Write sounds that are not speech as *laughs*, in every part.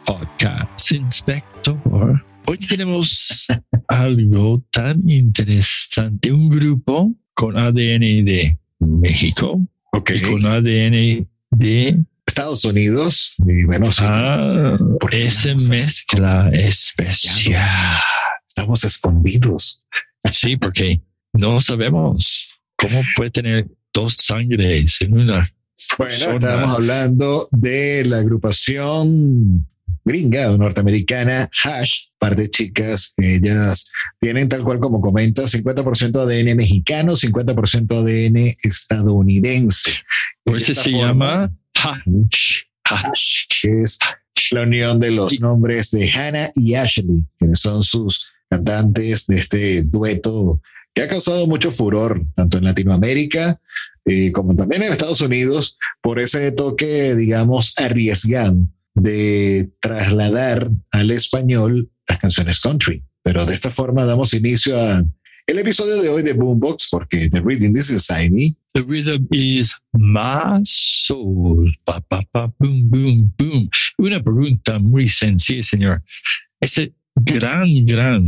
Podcast, Inspector. Hoy tenemos algo tan interesante, un grupo con ADN de México Ok. y con ADN de Estados Unidos. Y bueno, sí, ah, esa tenemos mezcla especial. estamos escondidos. Sí, porque no sabemos cómo puede tener dos sangres en una. Bueno, estábamos hablando de la agrupación gringa o norteamericana Hash, par de chicas, ellas tienen tal cual como comenta, 50% ADN mexicano, 50% ADN estadounidense. Por De eso se forma, llama Hash. Hash. Es la unión de los nombres de Hannah y Ashley, quienes son sus cantantes de este dueto que ha causado mucho furor, tanto en Latinoamérica eh, como también en Estados Unidos, por ese toque, digamos, arriesgado de trasladar al español las canciones country. Pero de esta forma damos inicio a el episodio de hoy de Boombox, porque The Reading This Inside Me The rhythm is my soul. Pa, pa, pa, boom, boom, boom. Una pregunta muy sencilla, señor. Este gran, gran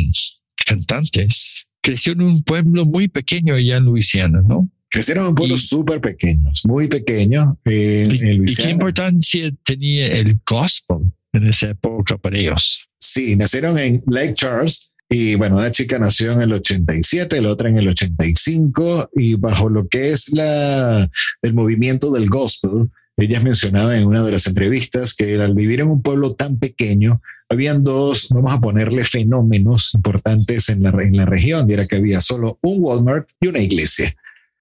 cantantes creció en un pueblo muy pequeño allá en Luisiana, ¿no? Crecieron en pueblos súper pequeños, muy pequeños. ¿Y, en y qué importancia tenía el gospel en esa época para ellos? Sí, nacieron en Lake Charles y bueno, una chica nació en el 87, la otra en el 85 y bajo lo que es la, el movimiento del gospel, ellas mencionaban en una de las entrevistas que al vivir en un pueblo tan pequeño, habían dos, vamos a ponerle fenómenos importantes en la, en la región, y era que había solo un Walmart y una iglesia.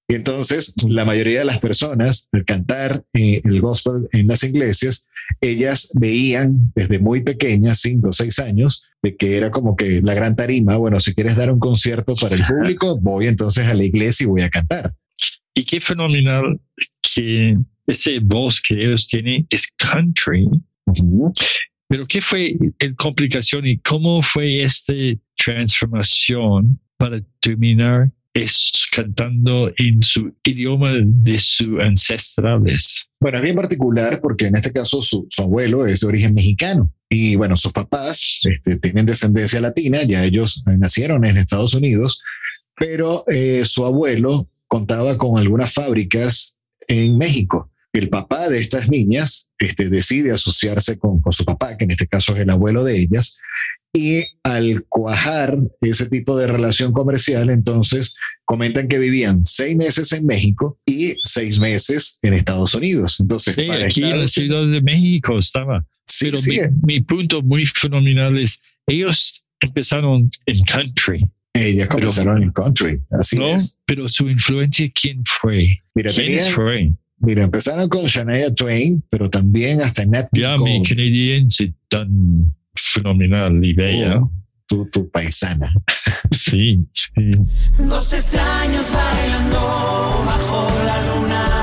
Y entonces la mayoría de las personas, al cantar eh, el gospel en las iglesias, ellas veían desde muy pequeñas, cinco o seis años, de que era como que la gran tarima, bueno, si quieres dar un concierto para el público, voy entonces a la iglesia y voy a cantar. Y qué fenomenal que ese voz que ellos tienen es country. Pero ¿qué fue la complicación y cómo fue esta transformación para terminar es cantando en su idioma de sus ancestrales? Bueno, es bien particular porque en este caso su, abuelo es de origen mexicano y bueno, sus papás este, tienen descendencia latina, ya ellos eh, nacieron en Estados Unidos, pero eh, su abuelo contaba con algunas fábricas en México. El papá de estas niñas este, decide asociarse con su papá, que en este caso es el abuelo de ellas, y al cuajar ese tipo de relación comercial, entonces comentan que vivían seis meses en México y seis meses en Estados Unidos. Entonces, Sí, para aquí en la Ciudad de México estaba. sí, Pero sí, mi, mi punto muy fenomenal es, ellos empezaron en country, ellas comenzaron en country, así ¿no? es. Pero su influencia, ¿quién fue? Mira, ¿Quiénes tenían- fue? mira, empezaron con Shania Twain, pero también hasta Nat King Ya mi Cole, canadiense tan fenomenal y bella. Oh. tu, tu paisana. Sí, sí. Dos extraños bailando bajo la luna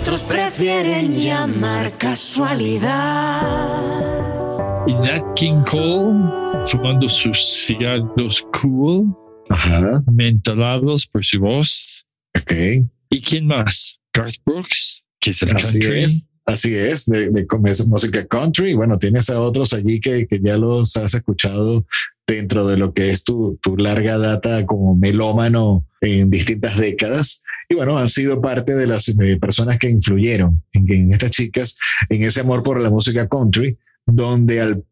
otros prefieren llamar casualidad. Y Nat King Cole fumando sus cigarros cool, Ajá, mentalados por su voz. ok. ¿Y quién más? Garth Brooks, que es el Así country. es. Así es, de, de es música country. Bueno, tienes a otros allí que, que ya los has escuchado dentro de lo que es tu, tu larga data como melómano en distintas décadas. Y bueno, han sido parte de las eh, personas que influyeron en, en estas chicas, en ese amor por la música country, donde al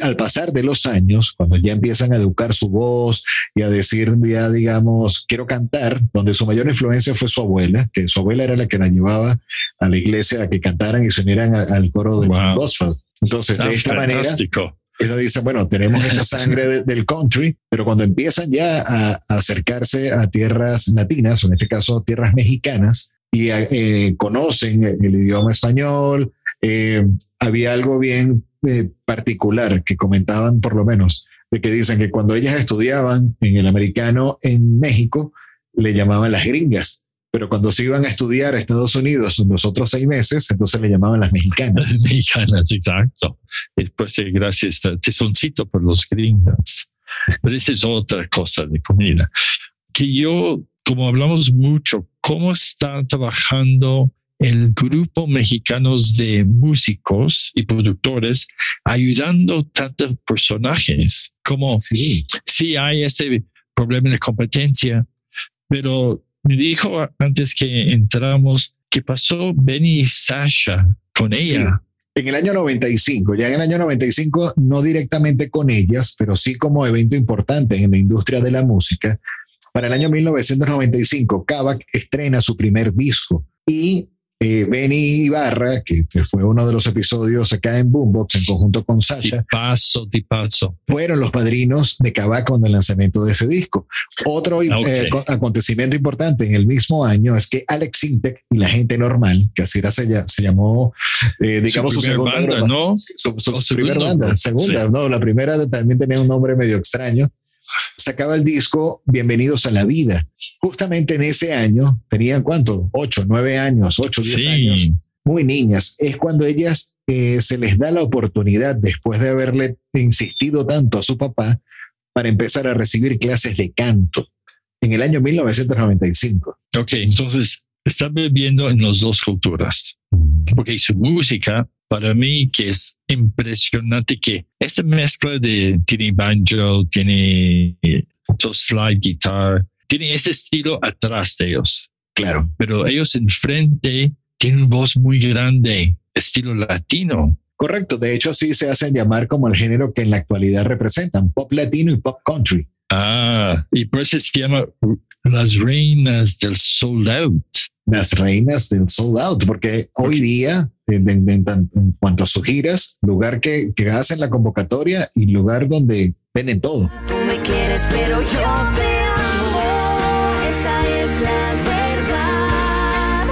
al pasar de los años, cuando ya empiezan a educar su voz y a decir ya, digamos, quiero cantar, donde su mayor influencia fue su abuela, que su abuela era la que la llevaba a la iglesia a que cantaran y se unieran al coro del Wow. gospel. Entonces, de esta manera, fantástico. Ellos dicen, bueno, tenemos esta *laughs* sangre de- del country, pero cuando empiezan ya a, a acercarse a tierras latinas, o en este caso tierras mexicanas, y eh, conocen el idioma español, eh, había algo bien eh, particular que comentaban por lo menos, de que dicen que cuando ellas estudiaban en el americano en México, le llamaban las gringas. Pero cuando se iban a estudiar a Estados Unidos los otros seis meses, entonces le llamaban las mexicanas. Las mexicanas, exacto. Después, eh, gracias, tesoncito por los gringos. Pero esa es otra cosa de comida. Que yo, como hablamos mucho, ¿cómo está trabajando el grupo mexicanos de músicos y productores ayudando tantos personajes? Como Sí. sí hay ese problema de competencia, pero me dijo antes que entramos que pasó Benny y Sasha con ella. En el año 95, ya en el año 95, no directamente con ellas, pero sí como evento importante en la industria de la música. Para el año 1995, Kavak estrena su primer disco y eh, Benny Ibarra, que, fue uno de los episodios acá en Boombox en conjunto con Sasha, Tipazo, tipazo. fueron los padrinos de Kavak con el lanzamiento de ese disco. Otro eh, Ok. co- acontecimiento importante en el mismo año es que Alex Sintek y la gente normal, que así era, se, se llamó, eh, digamos, su, primer segunda banda, ¿no? su, su O primera banda, segunda, Sí. no, la primera también tenía un nombre medio extraño. Sacaba el disco Bienvenidos a la Vida. Justamente en ese año, tenían cuánto? Ocho, nueve años, ocho, diez años Sí, muy niñas, es cuando ellas eh, se les da la oportunidad, después de haberle insistido tanto a su papá, para empezar a recibir clases de canto en el año 1995. ok, entonces está viviendo en las dos culturas. Porque su música, para mí, que es impresionante, que esta mezcla de tiene banjo, tiene eh, slide guitar, tiene ese estilo atrás de ellos. Claro, pero ellos enfrente tienen voz muy grande, estilo latino. correcto. De hecho, sí se hacen llamar como el género que en la actualidad representan, pop latino y pop country. Ah, y por eso se llama Las Reinas del Sold Out. Las reinas del sold out, porque hoy día, en, en- en tan- en cuanto a sus giras, lugar que, que hacen la convocatoria y lugar donde venden todo. Tú me quieres, pero yo te amo. Esa es la verdad.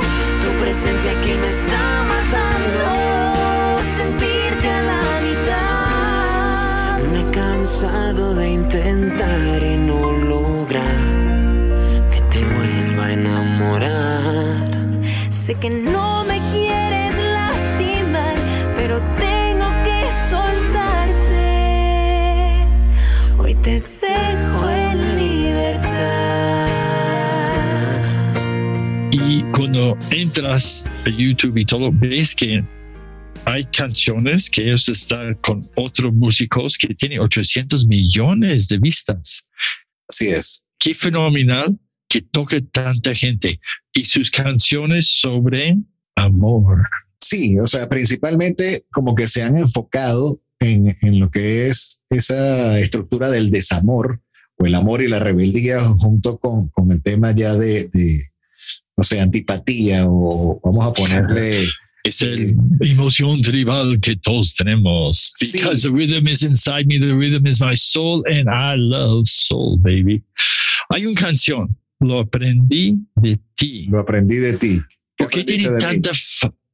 Tu presencia aquí me está Sé que no me quieres lastimar, pero tengo que soltarte. Hoy te dejo en libertad. Y cuando entras a YouTube y todo, ves que hay canciones que ellos están con otros músicos que tienen 800 millones de vistas. Así es. Qué fenomenal que toque tanta gente y sus canciones sobre amor. Sí, o sea, principalmente como que se han enfocado en, en lo que es esa estructura del desamor o el amor y la rebeldía junto con, con el tema ya de, de, no sé, antipatía o vamos a ponerle... *laughs* Es el emoción tribal que todos tenemos. Sí. Because the rhythm is inside me, the rhythm is my soul, and I love soul, baby. Hay una canción, lo aprendí de ti. Lo aprendí de ti. ¿Por qué aprendiste tiene de mí? tanta...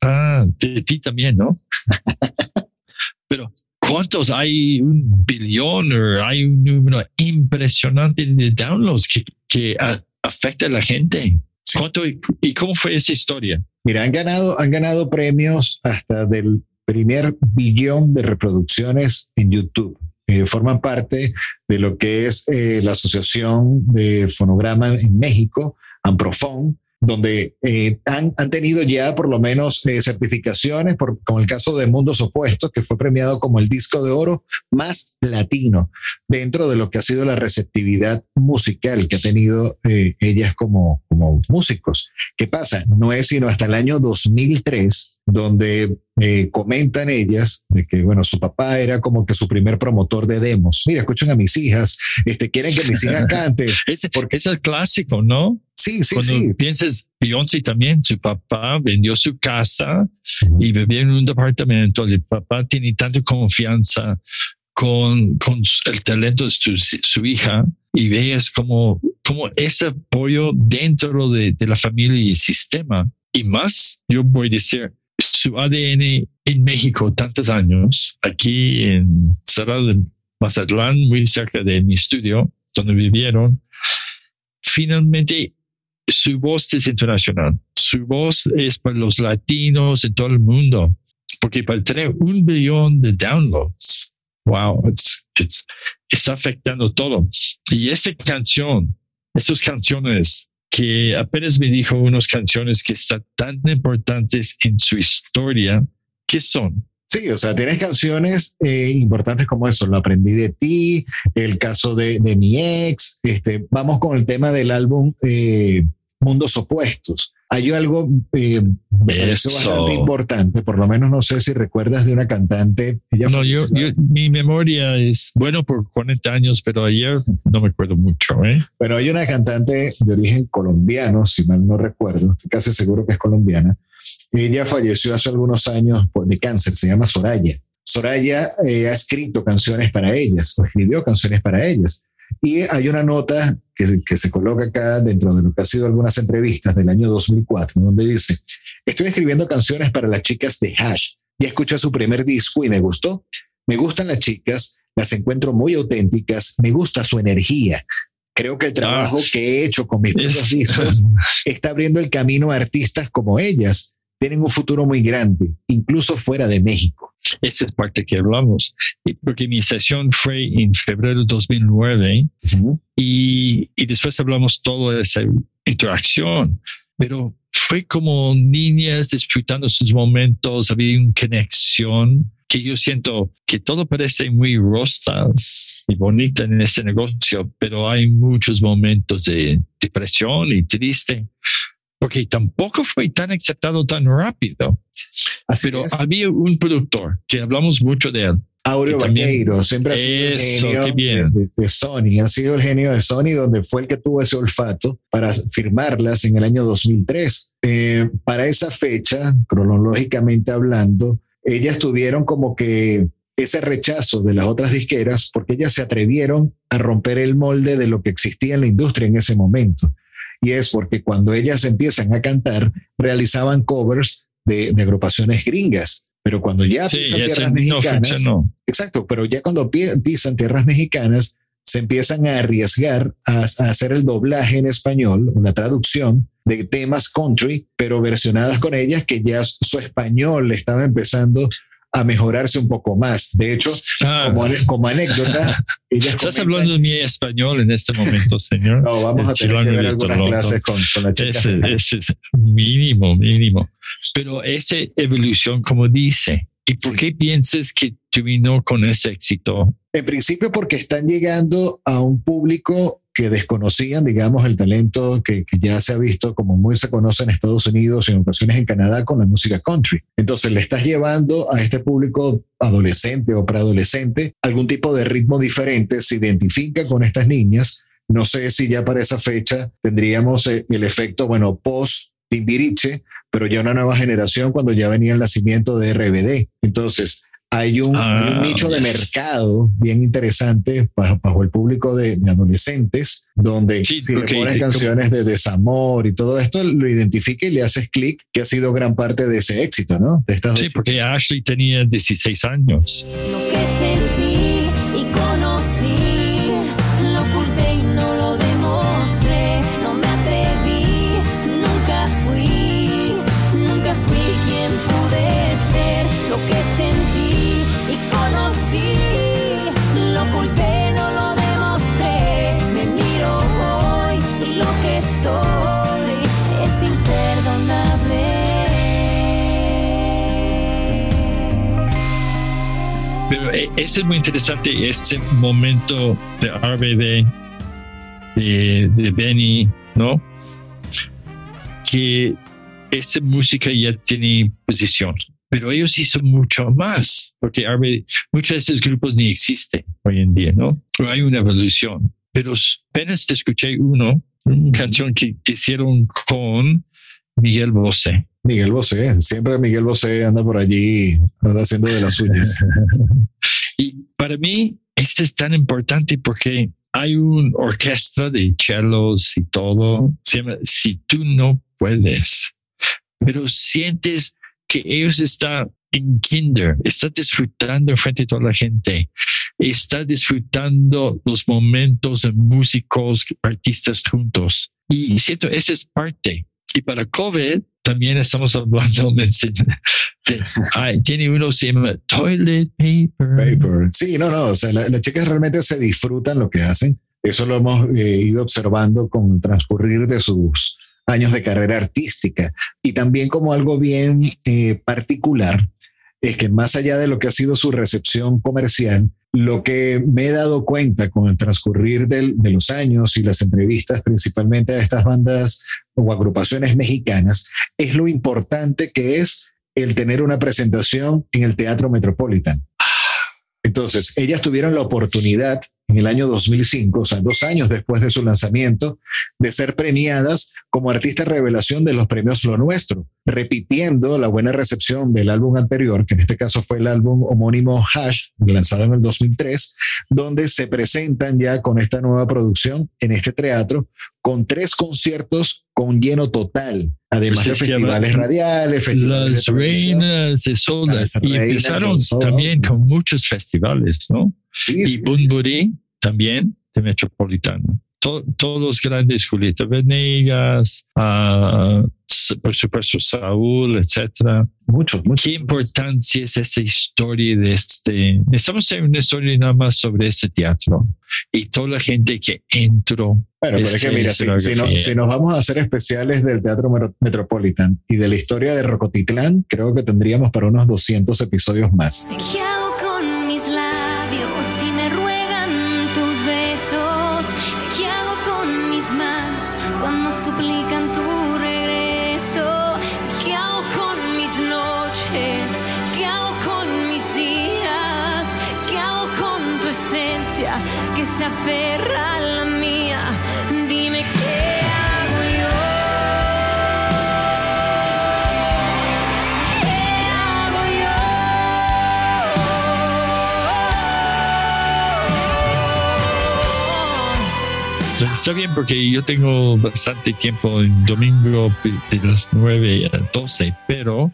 Ah, de ti también, ¿no? *laughs* Pero, ¿cuántos? Hay un billón hay un número impresionante de downloads que, que a- afecta a la gente. ¿Cuánto y, y cómo fue esa historia? Mira, han ganado, han ganado premios hasta del primer billón de reproducciones en YouTube. Eh, forman parte de lo que es eh, la Asociación de Fonograma en México, Amprofon, donde eh, han, han, tenido ya por lo menos certificaciones, por, como el caso de Mundos Opuestos, que fue premiado como el disco de oro más latino dentro de lo que ha sido la receptividad musical que ha tenido eh, ellas como, como músicos. ¿Qué pasa? No es sino hasta el año 2003 donde eh, comentan ellas de que, bueno, su papá era como que su primer promotor de demos. Mira, escuchan a mis hijas, este, quieren que mis hijas *laughs* canten. es, porque es el clásico, ¿no? Sí, sí, Cuando sí. piensas, Beyoncé también, su papá vendió su casa uh -huh. y vivía en un departamento. El papá tiene tanta confianza con, con el talento de su, su hija y veas como, como ese apoyo dentro de, de la familia y el sistema. Y más, yo voy a decir, su ADN en México tantos años, aquí en Cerrado de Mazatlán, muy cerca de mi estudio, donde vivieron, finalmente su voz es internacional. Su voz es para los latinos en todo el mundo, porque para tener un billón de downloads, wow, it's, it's, está afectando todo. Y esa canción, esas canciones que apenas me dijo unas canciones que están tan importantes en su historia, ¿qué son? Sí, o sea, tienes canciones eh, importantes como eso, Lo aprendí de ti, el caso de, de mi ex, este, vamos con el tema del álbum eh, Mundos Opuestos. Hay algo, eh, me parece bastante importante, por lo menos no sé si recuerdas de una cantante. Ella no, yo, yo, mi memoria es bueno por 40 años, pero ayer no me acuerdo mucho. ¿eh? Pero hay una cantante de origen colombiano, si mal no recuerdo, estoy casi seguro que es colombiana. Ella falleció hace algunos años de cáncer, se llama Soraya. Soraya eh, ha escrito canciones para ellas, o escribió canciones para ellas. Y hay una nota que, que, se coloca acá dentro de lo que ha sido algunas entrevistas del año 2004, donde dice, estoy escribiendo canciones para las chicas de Hash. Ya escuché su primer disco y me gustó. Me gustan las chicas, las encuentro muy auténticas, me gusta su energía. Creo que el trabajo ah, que he hecho con mis propios discos *laughs* está abriendo el camino a artistas como ellas. Tienen un futuro muy grande, incluso fuera de México. Esa es parte que hablamos, porque mi sesión fue en febrero de 2009 uh -huh. y, y, después hablamos toda esa interacción, pero fue como niñas disfrutando sus momentos, había una conexión que yo siento que todo parece muy rosas y bonita en este negocio, pero hay muchos momentos de depresión y triste porque tampoco fue tan aceptado tan rápido. Así pero es. había un productor que hablamos mucho de él. Aureo Vaqueiro, siempre ha sido Eso, el genio de, Sony, ha sido el genio de Sony, donde fue el que tuvo ese olfato para firmarlas en el año 2003. Eh, para esa fecha, cronológicamente hablando, ellas tuvieron como que ese rechazo de las otras disqueras porque ellas se atrevieron a romper el molde de lo que existía en la industria en ese momento y es porque cuando ellas empiezan a cantar, realizaban covers de, de agrupaciones gringas. Pero cuando ya Sí, pisan tierras no mexicanas, funcionó. exacto, pero ya cuando pi- pisan tierras mexicanas, se empiezan a arriesgar a, a hacer el doblaje en español, la traducción de temas country, pero versionadas con ellas que ya su español estaba empezando a mejorarse un poco más. De hecho, Ah, como, como anécdota, *laughs* Estás hablando de mi español en este momento, señor. No, vamos a tener que ver algunas clases con, con la chica. Ese, ese es mínimo, mínimo. Pero esa evolución, como dice, ¿y por Sí. qué piensas que terminó con ese éxito? En principio porque están llegando a un público que desconocían, digamos, el talento que, que ya se ha visto como muy se conoce en Estados Unidos y en ocasiones en Canadá con la música country. Entonces le estás llevando a este público adolescente o preadolescente algún tipo de ritmo diferente, se identifica con estas niñas. No sé si ya para esa fecha tendríamos el, el efecto, bueno, post Timbiriche, pero ya una nueva generación cuando ya venía el nacimiento de RBD. Entonces, hay un, Ah, hay un nicho de mercado bien interesante bajo, bajo el público de, de adolescentes, donde Sí, si le porque- pones canciones de desamor y todo esto, lo identifica y le haces clic, que ha sido gran parte de ese éxito, ¿no? De estas Sí, porque chicas. Ashley tenía 16 años. Lo que es muy interesante, este momento de RBD, de, de Benny, ¿no? Que esa música ya tiene posición, pero ellos hizo mucho más, porque RBD, muchos de esos grupos ni existen hoy en día, ¿no? Pero hay una evolución. Pero apenas escuché uno, una canción que hicieron con Miguel Bosé. Miguel Bosé, siempre Miguel Bosé anda por allí, anda haciendo de las suyas. *laughs* y para mí, esto es tan importante porque hay una orquesta de cellos y todo. Se Si tú no puedes, pero sientes que ellos están en kinder, están disfrutando frente a toda la gente, está disfrutando los momentos de músicos, artistas juntos. Y siento, esa es parte. Y para COVID, también estamos hablando *laughs* de, tiene uno se toilet paper. Paper. Sí, no, no, o sea, las chicas realmente se disfrutan lo que hacen. Eso lo hemos eh, ido observando con transcurrir de sus años de carrera artística. Y también como algo bien eh, particular, es que más allá de lo que ha sido su recepción comercial, lo que me he dado cuenta con el transcurrir de los años y las entrevistas principalmente a estas bandas o agrupaciones mexicanas es lo importante que es el tener una presentación en el Teatro Metropolitan. Entonces, ellas tuvieron la oportunidad en el año 2005, o sea, dos años después de su lanzamiento, de ser premiadas como artista revelación de los premios Lo Nuestro, repitiendo la buena recepción del álbum anterior, que en este caso fue el álbum homónimo Hash, lanzado en el 2003, donde se presentan ya con esta nueva producción en este teatro, con tres conciertos con lleno total, además Pues de festivales radiales, festivales Las de reinas de Soldas. Y empezaron también con muchos festivales, ¿no? Sí, Y sí, sí. Bunbury también de Metropolitano. To- todos los grandes, Julieta Venegas, s- por supuesto Saúl, etcétera. Muchos, muchos. ¿Qué importancia es esa historia de este? Estamos haciendo una historia nada más sobre este teatro y toda la gente que entró. Bueno, pero es que Este, mira, si, si no- si nos vamos a hacer especiales del Teatro Metro- Metropolitan y de la historia de Rocotitlán, creo que tendríamos para unos 200 episodios más. ¿Qué hago con mis labios si me ruegan cuando suplican tu regreso? ¿Qué hago con mis noches? ¿Qué hago con mis días? ¿Qué hago con tu esencia que se aferra Está bien porque yo tengo bastante tiempo en domingo de las 9 a 12, pero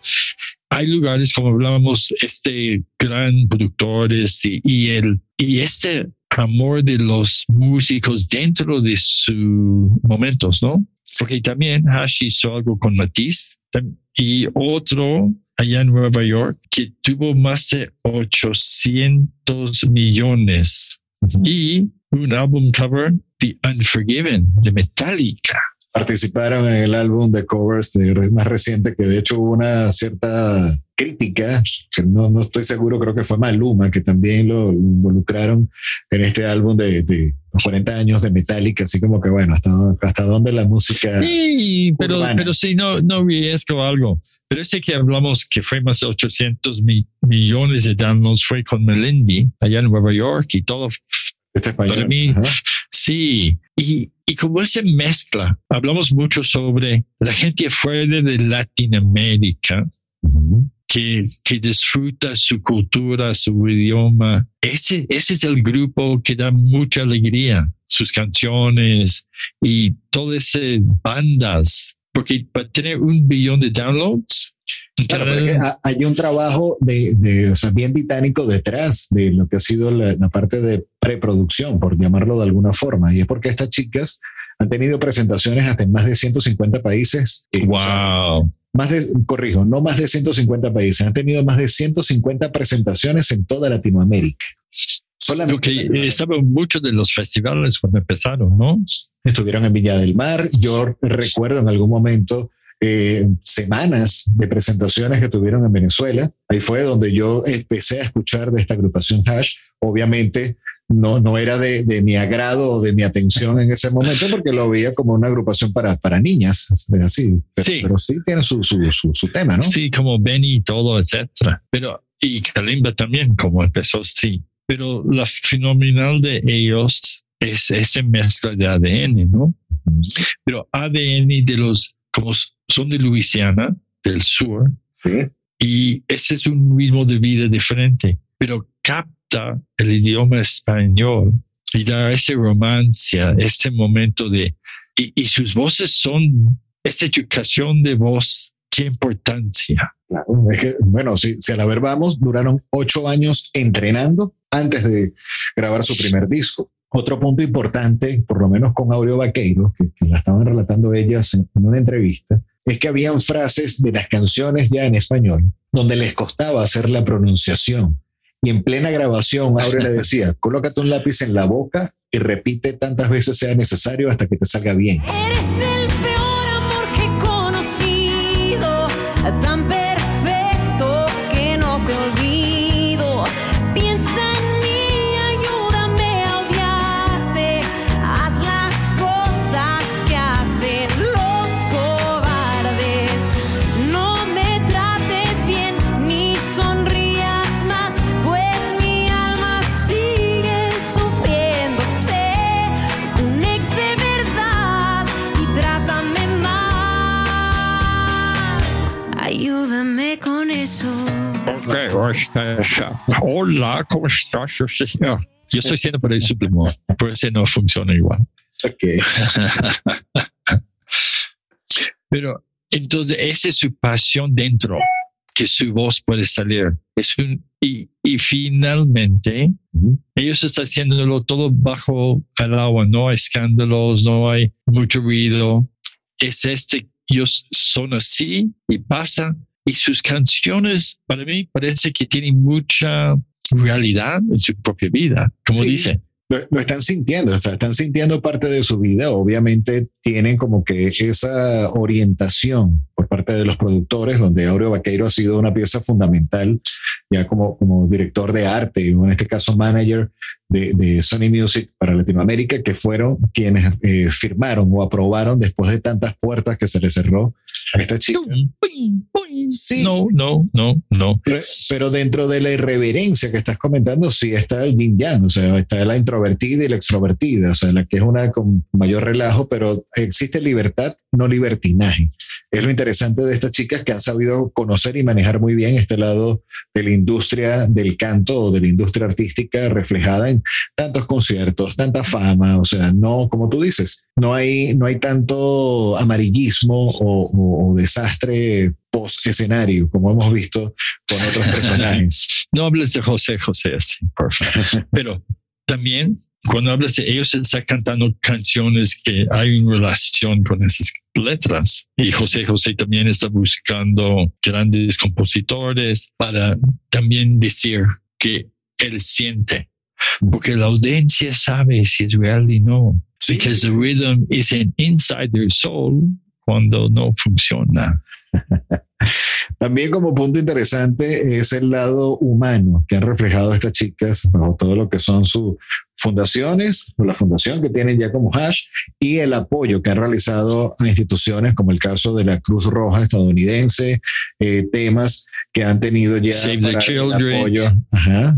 hay lugares como hablábamos, este gran productores y, y el y este amor de los músicos dentro de sus momentos, ¿no? Porque también Hash hizo algo con Matisse y otro allá en Nueva York que tuvo más de 800 millones. Y un álbum cover, The Unforgiven, de Metallica. Participaron en el álbum de covers de más reciente, que de hecho hubo una cierta crítica, que no, no estoy seguro, creo que fue Maluma, que también lo, lo involucraron en este álbum de, de los 40 años de Metallica, así como que bueno, hasta, hasta dónde la música... Sí, pero, Urbana. pero sí, no, no riesgo algo. Pero ese que hablamos que fue más de 800 mi- millones de downloads fue con Melendi allá en Nueva York y todo. Este español. Para mí, Ajá. Sí, y, y como se mezcla, hablamos mucho sobre la gente fuera de Latinoamérica que, que disfruta su cultura, su idioma. Ese, ese es el grupo que da mucha alegría, sus canciones y todas esas bandas. Porque para tener un billón de downloads, Claro, pero es que ha- hay un trabajo de, de, o sea, bien titánico detrás de lo que ha sido la, la parte de preproducción, por llamarlo de alguna forma. Y es porque estas chicas han tenido presentaciones hasta en más de 150 países. Eh, o sea, wow. más de, corrijo, no más de 150 países. Han tenido más de 150 presentaciones en toda Latinoamérica. Solamente Latinoamérica. estaban muchos de los festivales cuando empezaron, ¿no? estuvieron en Villa del Mar. Yo recuerdo en algún momento eh, semanas de presentaciones que tuvieron en Venezuela. Ahí fue donde yo empecé a escuchar de esta agrupación Hash. Obviamente no, no era de, de mi agrado o de mi atención en ese momento porque lo veía como una agrupación para, para niñas, así. Pero Sí. pero sí tiene su, su, su, su tema, ¿no? Sí, como Benny y todo, etcétera. Pero, y Kalimba también, como empezó, sí. Pero la fenomenal de ellos es esa mezcla de ADN, ¿no? Pero ADN de los, como son de Luisiana, del sur, Sí. y ese es un ritmo de vida diferente, pero capta el idioma español y da ese romancia, ese momento de, y, y sus voces son, esa educación de voz, qué importancia. Claro, es que, bueno, si, si a la ver vamos, duraron ocho años entrenando antes de grabar su primer disco. Otro punto importante, por lo menos con Aureo Vaqueiro, que, que la estaban relatando ellas en, en una entrevista, es que habían frases de las canciones ya en español donde les costaba hacer la pronunciación. Y en plena grabación, Aureo le decía, *laughs* colócate un lápiz en la boca y repite tantas veces sea necesario hasta que te salga bien. Eres el peor amor que he conocido, tan Hola, ¿cómo estás? Yo Yo estoy siendo para el supremo, por eso no funciona igual. Ok. Pero entonces esa es su pasión dentro, que su voz puede salir. Es un, y, y finalmente, ellos están haciéndolo todo bajo el agua, no hay escándalos, no hay mucho ruido. Es este, ellos son así y pasa. Y sus canciones, para mí, parece que tienen mucha realidad en su propia vida, como Sí. dice. lo, lo están sintiendo, o sea, están sintiendo parte de su vida. Obviamente tienen como que esa orientación por parte de los productores, donde Aureo Vaqueiro ha sido una pieza fundamental, ya como, como director de arte, o en este caso manager de, de Sony Music para Latinoamérica, que fueron quienes eh, firmaron o aprobaron después de tantas puertas que se le cerró a estas chicas. Sí. No, no, no, no. Pero, pero dentro de la irreverencia que estás comentando, sí está el yin yang, o sea, está la introvertida y la extrovertida, o sea, la que es una con mayor relajo, pero existe libertad, no libertinaje. Es lo interesante de estas chicas que han sabido conocer y manejar muy bien este lado de la industria del canto o de la industria artística reflejada en tantos conciertos, tanta fama, o sea, no, como tú dices, no hay, no hay tanto amarillismo o, o- o desastre post escenario, como hemos visto con otros *laughs* personajes. No hables de José José así, por favor. *laughs* Pero también cuando hablas de ellos están cantando canciones que hay una relación con esas letras. Y José José también está buscando grandes compositores para también decir que él siente. Porque la audiencia sabe si es real y no. Because the rhythm is an inside their soul cuando no funciona. *laughs* También como punto interesante es el lado humano que han reflejado estas chicas bajo todo lo que son sus fundaciones, o la fundación que tienen ya como Hash, y el apoyo que han realizado a instituciones como el caso de la Cruz Roja estadounidense, eh, temas que han tenido ya Save the Children. apoyo. Ajá.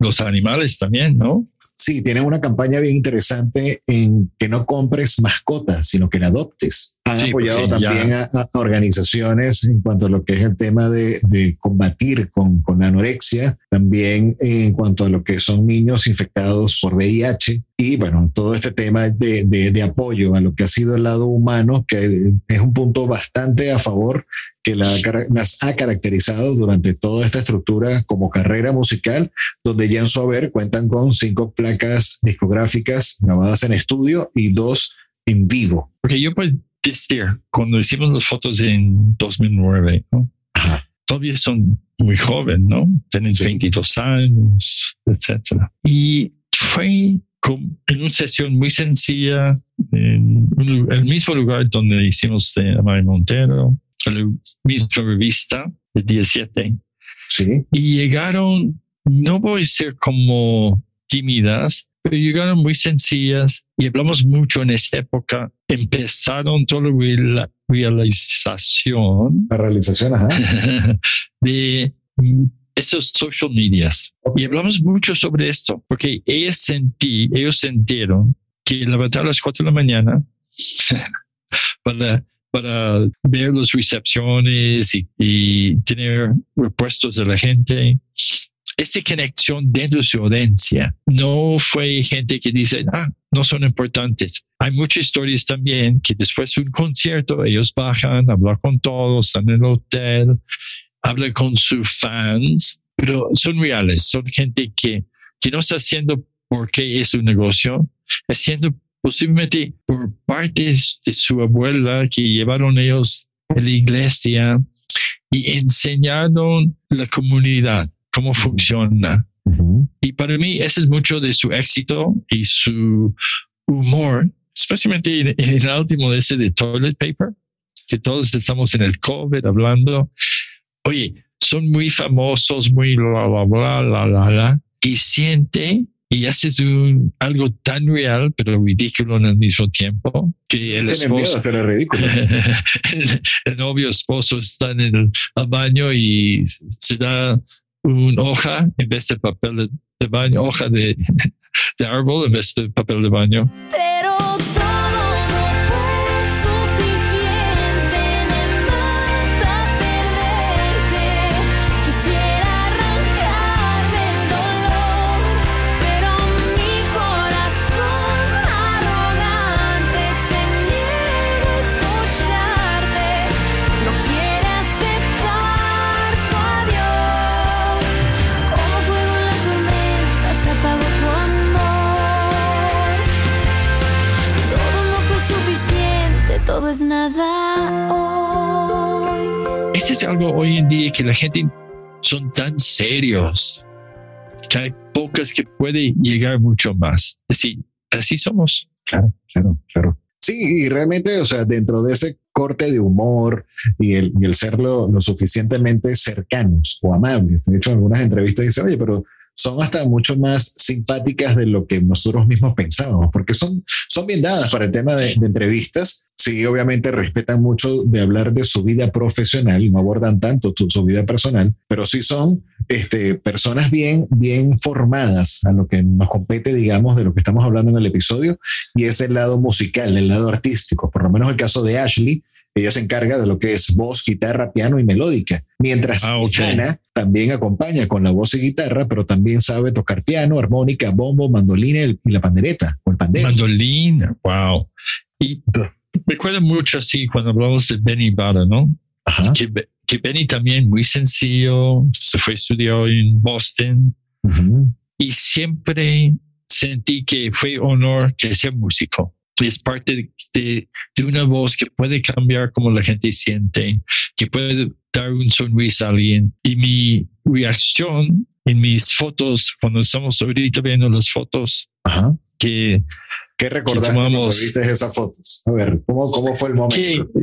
Los animales también, ¿no? Sí, tienen una campaña bien interesante en que no compres mascotas, sino que la adoptes. Han Sí, apoyado también a, a organizaciones en cuanto a lo que es el tema de, de combatir con, con anorexia, también en cuanto a lo que son niños infectados por VIH y bueno, todo este tema de, de- de apoyo a lo que ha sido el lado humano, que es un punto bastante a favor que la las ha caracterizado durante toda esta estructura como carrera musical donde ya en su haber cuentan con cinco placas discográficas grabadas en estudio y dos en vivo. Porque yo puedo decir, cuando hicimos las fotos en 2009, ¿no? Ajá. todavía son muy joven, ¿no? Tienen Sí. 22 años, etcétera. Y fue con- en una sesión muy sencilla, en un- el mismo lugar donde hicimos de Amari Montero, la misma revista, el día 7. Sí. Y llegaron, no voy a ser como tímidas, pero llegaron muy sencillas y hablamos mucho en esa época. Empezaron toda la realización La realización, ajá. *laughs* de esos social medias. Y hablamos mucho sobre esto, porque ellos sentí, ellos sintieron que levantar a las cuatro de la mañana *laughs* para, para ver las recepciones y, y tener repuestos de la gente. Esa conexión dentro de su audiencia no fue gente que dice, ah, no son importantes. Hay muchas historias también que después de un concierto ellos bajan, hablan con todos, están en el hotel, hablan con sus fans, pero son reales, son gente que, que no está haciendo porque es un negocio, haciendo posiblemente por parte de su abuela que llevaron ellos a la iglesia y enseñaron la comunidad cómo funciona. Y para mí ese es mucho de su éxito y su humor, especialmente en, en el último de ese de toilet paper, que todos estamos en el COVID hablando. Oye, son muy famosos, muy bla, bla, bla, la, la, la, y siente y haces un, algo tan real, pero ridículo en el mismo tiempo, que el Tienen miedo a esposo, hacer el ridículo. *laughs* el, el novio esposo está en el al baño y se da una hoja en vez de papel de, de baño, hoja de, *laughs* de árbol en vez de papel de baño. Pero suficiente, todo es nada hoy. Ese es algo hoy en día que la gente son tan serios que hay pocas que puede llegar mucho más. Decir, así somos. Claro, claro, claro. Sí, y realmente, o sea, dentro de ese corte de humor y el, y el ser lo, lo suficientemente cercanos o amables. De hecho, en algunas entrevistas dice, oye, pero son hasta mucho más simpáticas de lo que nosotros mismos pensábamos, porque son, son bien dadas para el tema de, de entrevistas. Sí, obviamente respetan mucho de hablar de su vida profesional, no abordan tanto su vida personal, pero sí son este, personas bien, bien formadas a lo que nos compete, digamos, de lo que estamos hablando en el episodio, y es el lado musical, el lado artístico. Por lo menos el caso de Ashley, ella se encarga de lo que es voz, guitarra, piano y melódica, mientras Ah, ok. Hannah también acompaña con la voz y guitarra, pero también sabe tocar piano, armónica, bombo, mandolina y la pandereta o el pandero. Mandolina, wow. Y me acuerdo mucho así cuando hablamos de Benny Bada, ¿no? Ajá. Que, que Benny también muy sencillo, se fue a estudiar en Boston Ujú. y siempre sentí que fue honor que sea músico. Es parte de, de una voz que puede cambiar como la gente siente, que puede dar un sonrisa a alguien. Y mi reacción en mis fotos, cuando estamos ahorita viendo las fotos, Ajá. que ¿Qué recordaste Que cuando viste esas fotos? A ver, ¿cómo, cómo fue el momento?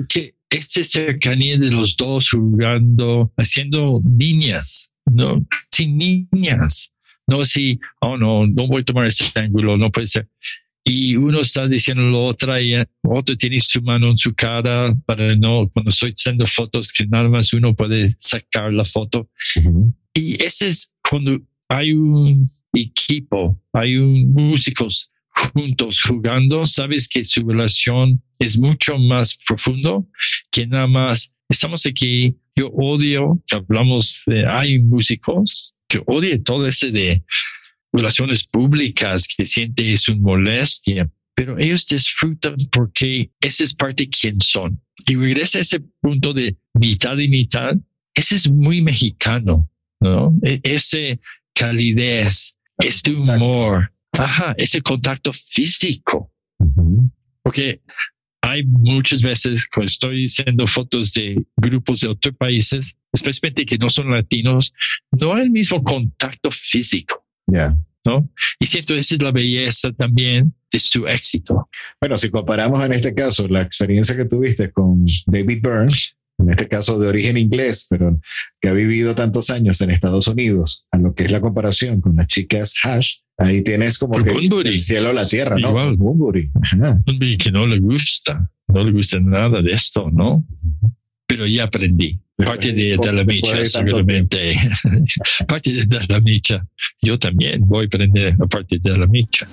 que, que esta cercanía de los dos jugando, haciendo niñas, no, sin niñas, no si, oh no, no voy a tomar ese ángulo, no puede ser. Y uno está diciendo lo otra y el otro tiene su mano en su cara para no, cuando estoy haciendo fotos, que nada más uno puede sacar la foto. Ujú. Y ese es cuando hay un equipo, hay un músicos juntos jugando, sabes que su relación es mucho más profundo que nada más estamos aquí. Yo odio que hablamos de hay músicos que odian todo ese de relaciones públicas que siente es una molestia, pero ellos disfrutan porque esa es parte de quién son. Y regresa a ese punto de mitad y mitad. Ese es muy mexicano, ¿no? E- ese calidez, este humor, ajá, ese contacto físico. Porque hay muchas veces cuando estoy haciendo fotos de grupos de otros países, especialmente que no son latinos, no hay el mismo contacto físico. Ya. ¿no? Y siento, esa es la belleza también de su éxito. Bueno, si comparamos en este caso la experiencia que tuviste con David Byrne, en este caso de origen inglés, pero que ha vivido tantos años en Estados Unidos, a lo que es la comparación con las chicas Hash, ahí tienes como que el cielo a la tierra, ¿no? Igual. que no le gusta, no le gusta nada de esto, ¿no? Pero ya aprendí. Parte de, de la micha, seguramente. parte de, de la. Yo también voy a aprender a partir de la. Sé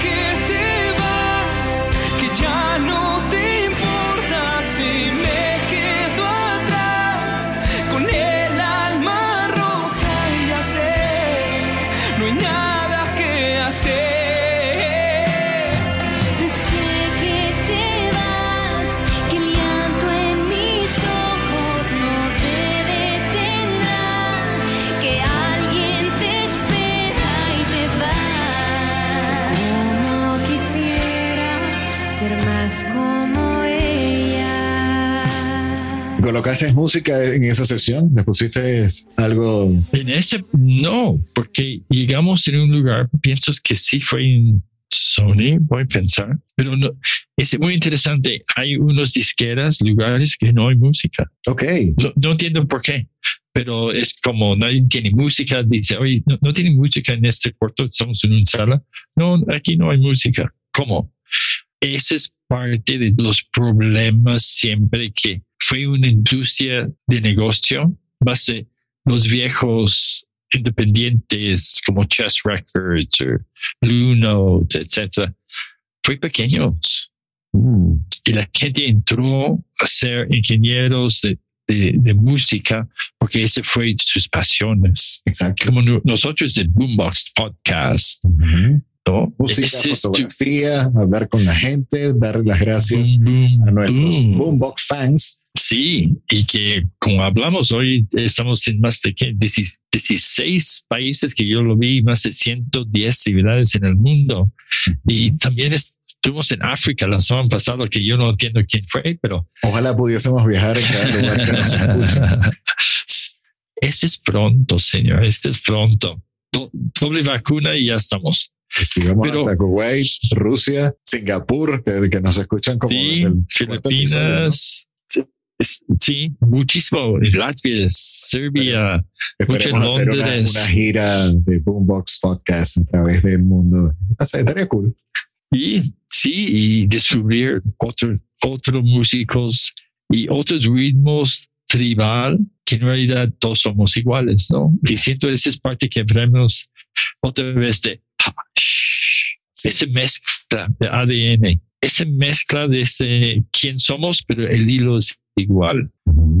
que te vas, que ya ¿Colocaste música en esa sesión? ¿Le pusiste algo? En ese, no, porque llegamos en un lugar, pienso que sí fue en Sony, voy a pensar, pero no, es muy interesante. Hay unos disqueras, lugares que no hay música. Ok. No, no entiendo por qué, pero es como nadie tiene música. Dice, oye, no, no tiene música en este cuarto, estamos en una sala. No, aquí no hay música. ¿Cómo? Ese es parte de los problemas siempre que fue una industria de negocio, base los viejos independientes como Chess Records o Blue Note, etcétera, fue pequeños Mm, y la gente entró a ser ingenieros de, de, de música porque ese fue sus pasiones. exacto. Como no- nosotros de Boombox Podcast. ¿No? Música, es fotografía, hablar con la gente, darle las gracias boom, a nuestros boom. Boombox fans. Sí, y que como hablamos hoy, estamos en más de ¿qué? 16 16 países que yo lo vi, más de 110 ciudades en el mundo. Y también estuvimos en África la semana pasada, que yo no entiendo quién fue, pero Ojalá pudiésemos viajar en cada lugar que nos. *laughs* Este es pronto, señor, este es pronto. Do- doble vacuna y ya estamos. Si vamos Pero- hasta Kuwait, Rusia, Singapur, que, que nos escuchan como Sí, desde el cuarto episodio, ¿no? Filipinas. sí, es- Sí, muchísimo. En Latvia, Serbia, Mucho una, Londres. una gira de Boombox Podcast a través del mundo. Estaría cool. Y sí, y descubrir otro, otros músicos y otros ritmos tribal que en realidad todos somos iguales, ¿no? Y siento esa es parte que veremos otra vez de. Esa mezcla de ADN, esa mezcla de ese quién somos, pero el hilo es igual.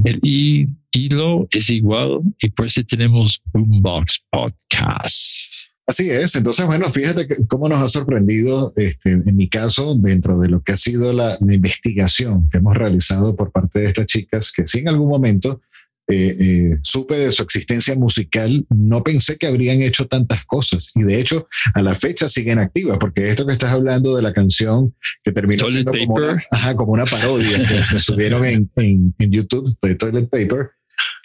El hi- hilo es igual y por eso tenemos Boombox Podcast. Así es. Entonces, bueno, fíjate que- cómo nos ha sorprendido, este, en mi caso, dentro de lo que ha sido la, la investigación que hemos realizado por parte de estas chicas, que sí en algún momento eh, eh, supe de su existencia musical, no pensé que habrían hecho tantas cosas. Y de hecho, a la fecha siguen activas, porque esto que estás hablando de la canción que terminó Toilet siendo como una, ajá, como una parodia que, que subieron en, en, en YouTube de Toilet Paper,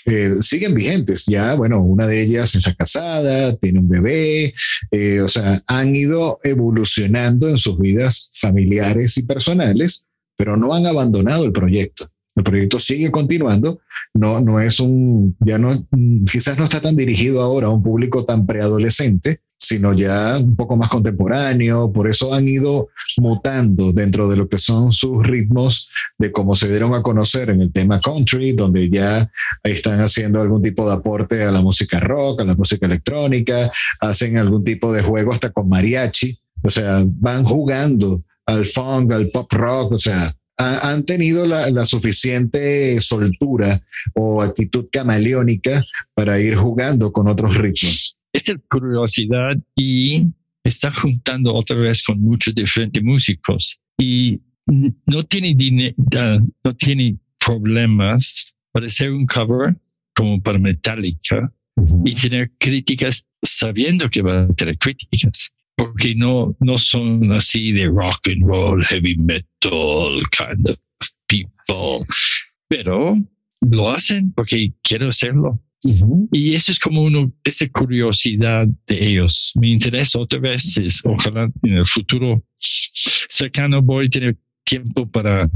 eh, siguen vigentes. Ya, bueno, una de ellas está casada, tiene un bebé, eh, o sea, han ido evolucionando en sus vidas familiares y personales, pero no han abandonado el proyecto. El proyecto sigue continuando, no, no es un, ya no, quizás no está tan dirigido ahora a un público tan preadolescente, sino ya un poco más contemporáneo, por eso han ido mutando dentro de lo que son sus ritmos de cómo se dieron a conocer en el tema country, donde ya están haciendo algún tipo de aporte a la música rock, a la música electrónica, hacen algún tipo de juego hasta con mariachi, o sea, van jugando al funk, al pop rock, o sea, ha- han tenido la, la suficiente soltura o actitud camaleónica para ir jugando con otros ritmos. es la curiosidad y está juntando otra vez con muchos diferentes músicos y no tiene dine- da- no tiene problemas para hacer un cover como para Metallica y tener críticas sabiendo que va a tener críticas porque no no son así de rock and roll heavy metal kind of people. Pero lo hacen porque quiero hacerlo. Y eso es como uno, esa curiosidad de ellos. Me interesa otra vez, es, ojalá en el futuro cercano voy a tener tiempo para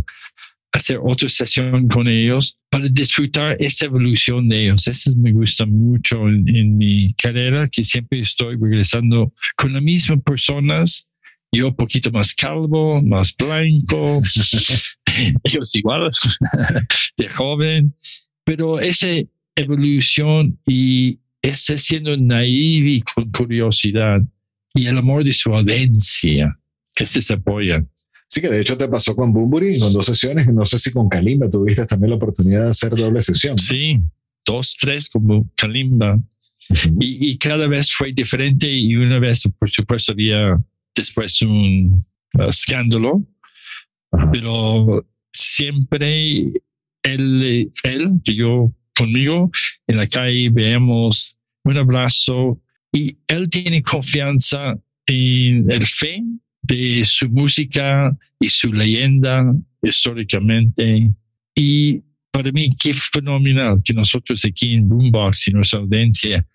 hacer otra sesión con ellos para disfrutar esa evolución de ellos. Eso me gusta mucho en, en mi carrera, que siempre estoy regresando con las mismas personas. Yo un poquito más calvo, más blanco, *laughs* ellos igual, *laughs* de joven, pero esa evolución y ese siendo naive y con curiosidad y el amor de su audiencia que se apoyan. Sí, que de hecho te pasó con Bumburi con dos sesiones. No sé si con Kalimba tuviste también la oportunidad de hacer doble sesión. Sí, dos, tres como Kalimba. Y, y cada vez fue diferente y una vez, por supuesto, había después un uh, escándalo, pero siempre él, él, yo conmigo en la calle veamos un abrazo y él tiene confianza en el fe de su música y su leyenda históricamente. Y para mí, qué fenomenal que nosotros aquí en Boombox y nuestra audiencia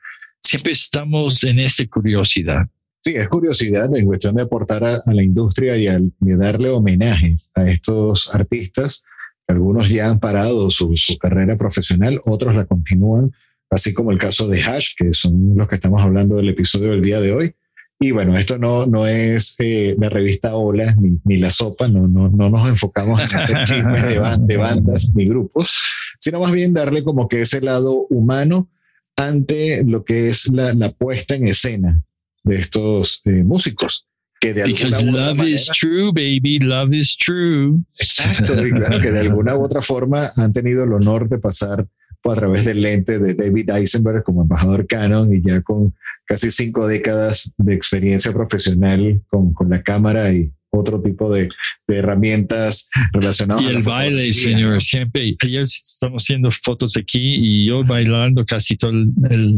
siempre estamos en esa curiosidad. Sí, es curiosidad en cuestión de aportar a, la industria y, al- y darle homenaje a estos artistas. Algunos ya han parado su, su carrera profesional, otros la continúan, así como el caso de Hash, que son los que estamos hablando del episodio del día de hoy. Y bueno, esto no, no es eh, la revista Hola ni, ni la sopa, no, no, no nos enfocamos en hacer chismes de, ban- de bandas ni grupos, sino más bien darle como que ese lado humano ante lo que es la, la puesta en escena de estos eh, músicos. Que de alguna Because love is manera- true, baby, love is true. Exacto, y claro, que de alguna u otra forma han tenido el honor de pasar a través del lente de David Eisenberg como embajador Canon y ya con casi cinco décadas de experiencia profesional con, con la cámara y otro tipo de, de herramientas relacionadas Y a el baile, fotografía, señor, siempre. Ayer estamos haciendo fotos aquí y yo bailando casi toda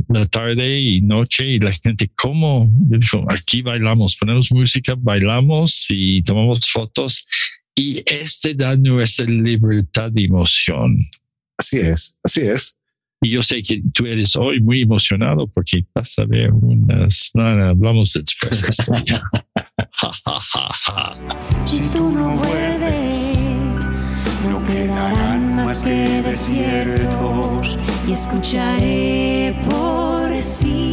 la tarde y noche y la gente, ¿cómo? Yo digo, aquí bailamos, ponemos música, bailamos y tomamos fotos y este da nuestra libertad de emoción. Así es, así es. Y yo sé que tú eres hoy muy emocionado porque vas a ver unas, nada, hablamos después. *laughs* *laughs* Si tú no vuelves, no quedarán más que desiertos y escucharé por sí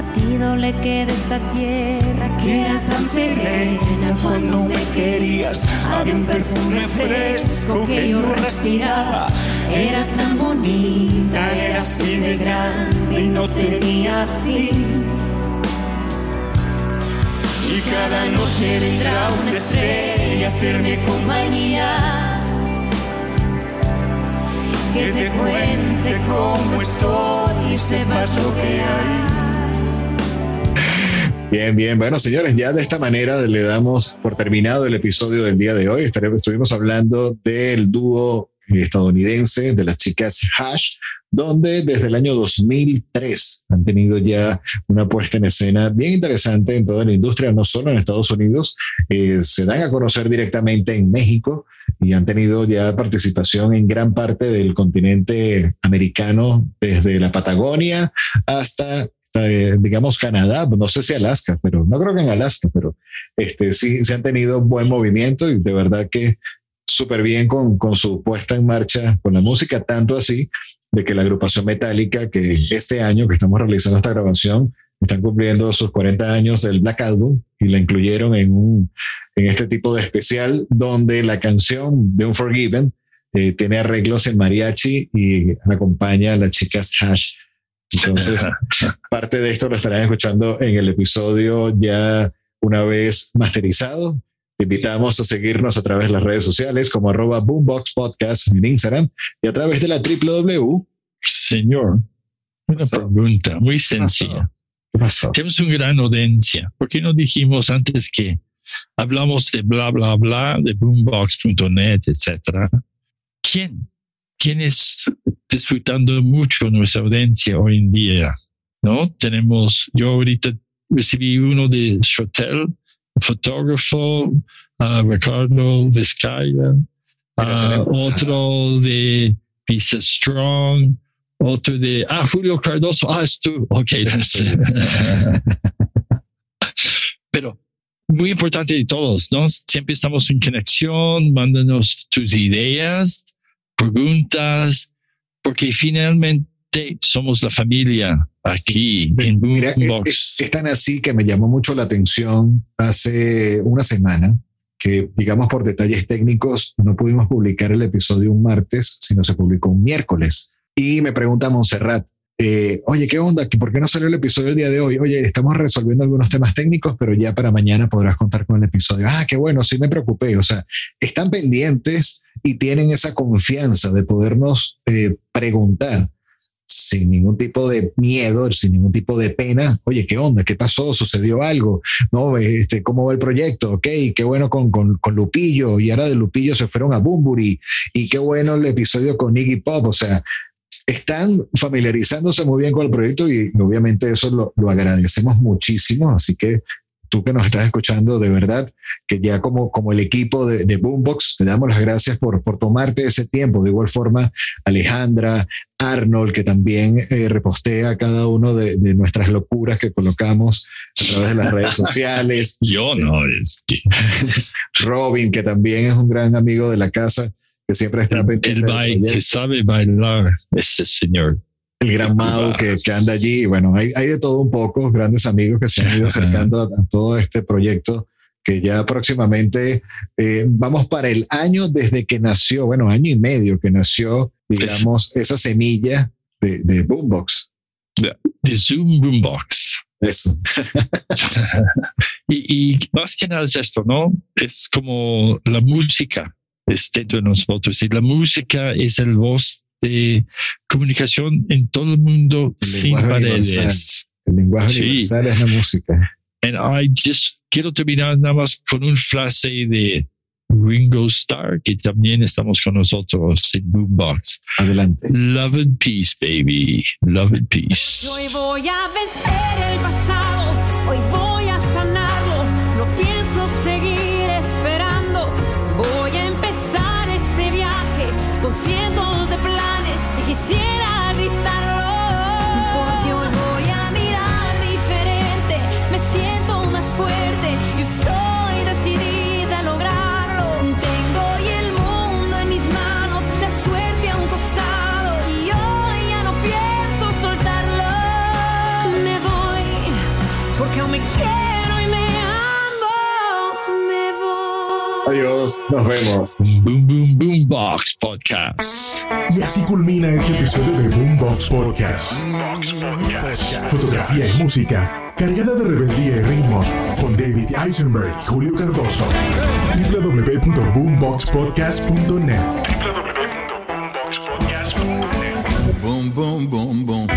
latido le queda esta tierra que era tan serena cuando me querías. Había un perfume fresco que yo respiraba, era tan bonita, era así de grande y no tenía fin. Y cada noche vendrá una estrella a hacerme compañía. Que te cuente cómo estoy y sepas lo que hay. Bien, bien. Bueno, señores, ya de esta manera le damos por terminado el episodio del día de hoy. Estuvimos hablando del dúo estadounidense de las chicas Hash, donde desde el año 2003 han tenido ya una puesta en escena bien interesante en toda la industria, no solo en Estados Unidos, eh, se dan a conocer directamente en México y han tenido ya participación en gran parte del continente americano, desde la Patagonia hasta, eh, digamos, Canadá, no sé si Alaska, pero no creo que en Alaska, pero este, sí, se han tenido buen movimiento y de verdad que súper bien con, con su puesta en marcha con la música, tanto así de que la agrupación metálica que este año que estamos realizando esta grabación están cumpliendo sus 40 años del Black Album y la incluyeron en, un, en este tipo de especial donde la canción de Unforgiven eh, tiene arreglos en mariachi y acompaña a las chicas Hash. Entonces, *laughs* parte de esto lo estarán escuchando en el episodio ya una vez masterizado. Te invitamos a seguirnos a través de las redes sociales como arroba Boombox Podcast en Instagram y a través de la www. Señor, una pregunta muy sencilla. ¿Qué pasó? Tenemos una gran audiencia. ¿Por qué no dijimos antes que hablamos de bla, bla, bla, de boombox.net, etcétera? ¿Quién? ¿Quién es disfrutando mucho nuestra audiencia hoy en día? ¿No? Tenemos, yo ahorita recibí uno de Shotel, fotógrafo, ah, Ricardo Vizcaya, tenemos- otro de Pizza Strong, otro de, ah, Julio Cardoso, ah, es tú. Ok. *laughs* *laughs* Pero muy importante de todos, ¿no? Siempre estamos en conexión, mándanos tus ideas, preguntas, porque finalmente somos la familia aquí en Mira, es, Boombox. es- tan así que me llamó mucho la atención hace una semana que, digamos, por detalles técnicos, no pudimos publicar el episodio un martes, sino se publicó un miércoles. Y me pregunta Montserrat, eh, oye, ¿qué onda? ¿Que ¿Por qué no salió el episodio el día de hoy? Oye, estamos resolviendo algunos temas técnicos, pero ya para mañana podrás contar con el episodio. Ah, qué bueno, sí me preocupé. O sea, están pendientes y tienen esa confianza de podernos eh, preguntar sin ningún tipo de miedo, sin ningún tipo de pena. Oye, ¿qué onda? ¿Qué pasó? ¿Sucedió algo? ¿No? Este, ¿Cómo va el proyecto? Ok, qué bueno con, con, con Lupillo. Y ahora de Lupillo se fueron a Bumburi. Y qué bueno el episodio con Iggy Pop. O sea, están familiarizándose muy bien con el proyecto y obviamente eso lo, lo agradecemos muchísimo. Así que tú que nos estás escuchando, de verdad, que ya como, como el equipo de, de Boombox, te damos las gracias por, por tomarte ese tiempo. De igual forma, Alejandra, Arnold, que también eh, repostea cada uno de, de nuestras locuras que colocamos a través de las redes *laughs* sociales. Yo no, es que *laughs* Robin, que también es un gran amigo de la casa, que siempre está el, pendiente. el baile, que sabe bailar, ese señor. El gran Mau que, que anda allí. Bueno, hay, hay de todo un poco, grandes amigos que se han ido acercando a, a todo este proyecto que ya próximamente eh, vamos para el año desde que nació, bueno, año y medio que nació, digamos, esa semilla de, de Boombox. The Zoom Boombox. Eso. *laughs* y, y más que nada es esto, ¿no? Es como la música es dentro de nosotros y la música es el voz de comunicación en todo el mundo El sin paredes. universal. El lenguaje Sí. universal es la música. And I just quiero terminar nada más con una frase de Ringo Starr, que también estamos con nosotros en Boombox. Adelante. Love and peace, baby. Love and peace. Hoy voy a vencer el pasado, hoy voy a sanarlo, no pienso seguir nos vemos. Boom Boom Boombox Podcast. Y así culmina este episodio de Boombox Podcast. Fotografía y música cargada de rebeldía y ritmos con David Eisenberg y Julio Cardoso. www.boomboxpodcast.net Boom, boom, boom, boom.